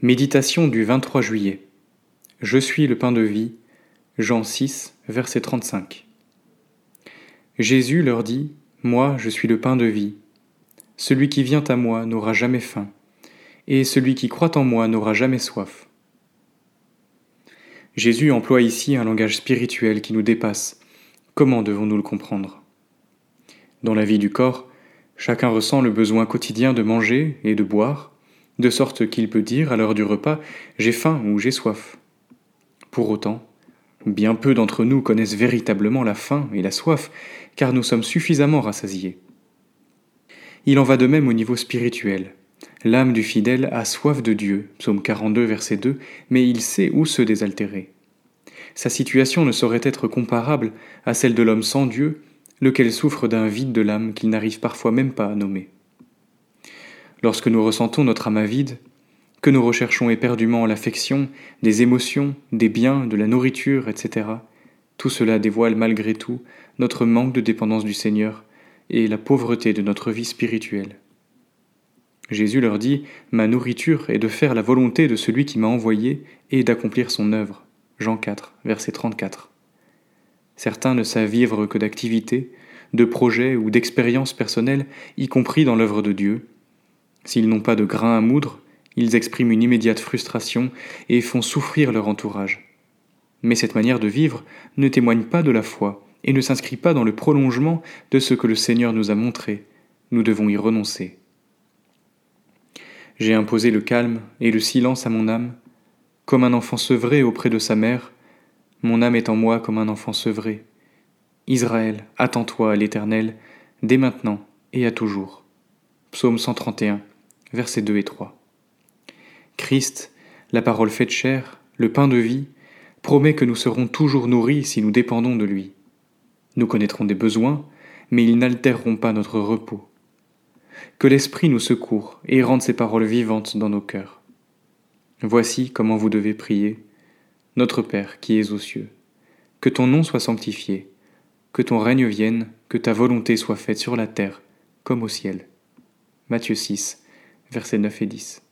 Méditation du 23 juillet. Je suis le pain de vie. Jean 6, verset 35. Jésus leur dit, Moi je suis le pain de vie. Celui qui vient à moi n'aura jamais faim, et celui qui croit en moi n'aura jamais soif. Jésus emploie ici un langage spirituel qui nous dépasse. Comment devons-nous le comprendre? Dans la vie du corps, chacun ressent le besoin quotidien de manger et de boire, de sorte qu'il peut dire à l'heure du repas J'ai faim ou j'ai soif. Pour autant, bien peu d'entre nous connaissent véritablement la faim et la soif, car nous sommes suffisamment rassasiés. Il en va de même au niveau spirituel. L'âme du fidèle a soif de Dieu, psaume 42, verset 2, mais il sait où se désaltérer. Sa situation ne saurait être comparable à celle de l'homme sans Dieu, lequel souffre d'un vide de l'âme qu'il n'arrive parfois même pas à nommer. Lorsque nous ressentons notre âme avide, que nous recherchons éperdument l'affection, des émotions, des biens, de la nourriture, etc., tout cela dévoile malgré tout notre manque de dépendance du Seigneur et la pauvreté de notre vie spirituelle. Jésus leur dit Ma nourriture est de faire la volonté de celui qui m'a envoyé et d'accomplir son œuvre. Jean 4, verset 34. Certains ne savent vivre que d'activités, de projets ou d'expériences personnelles, y compris dans l'œuvre de Dieu, S'ils n'ont pas de grain à moudre, ils expriment une immédiate frustration et font souffrir leur entourage. Mais cette manière de vivre ne témoigne pas de la foi et ne s'inscrit pas dans le prolongement de ce que le Seigneur nous a montré. Nous devons y renoncer. J'ai imposé le calme et le silence à mon âme, comme un enfant sevré auprès de sa mère, mon âme est en moi comme un enfant sevré. Israël, attends-toi à l'Éternel, dès maintenant et à toujours. Psaume 131 versets 2 et 3. Christ, la parole faite chair, le pain de vie, promet que nous serons toujours nourris si nous dépendons de lui. Nous connaîtrons des besoins, mais ils n'altéreront pas notre repos. Que l'Esprit nous secourt et rende ses paroles vivantes dans nos cœurs. Voici comment vous devez prier. Notre Père qui es aux cieux, que ton nom soit sanctifié, que ton règne vienne, que ta volonté soit faite sur la terre comme au ciel. Matthieu 6, versets 9 et 10.